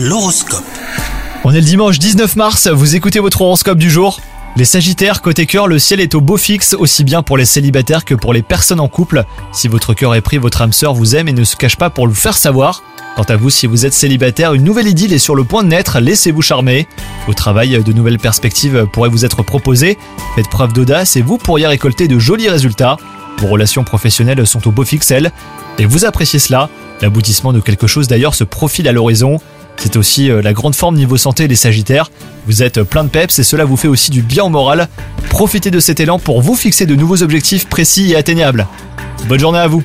L'horoscope. On est le dimanche 19 mars, vous écoutez votre horoscope du jour? Les Sagittaires, côté cœur, le ciel est au beau fixe, aussi bien pour les célibataires que pour les personnes en couple. Si votre cœur est pris, votre âme sœur vous aime et ne se cache pas pour le faire savoir. Quant à vous, si vous êtes célibataire, une nouvelle idylle est sur le point de naître, laissez-vous charmer. Au travail, de nouvelles perspectives pourraient vous être proposées. Faites preuve d'audace et vous pourriez récolter de jolis résultats. Vos relations professionnelles sont au beau fixe, elles, et vous appréciez cela. L'aboutissement de quelque chose d'ailleurs se profile à l'horizon. C'est aussi euh, la grande forme niveau santé des Sagittaires. Vous êtes plein de peps et cela vous fait aussi du bien au moral. Profitez de cet élan pour vous fixer de nouveaux objectifs précis et atteignables. Bonne journée à vous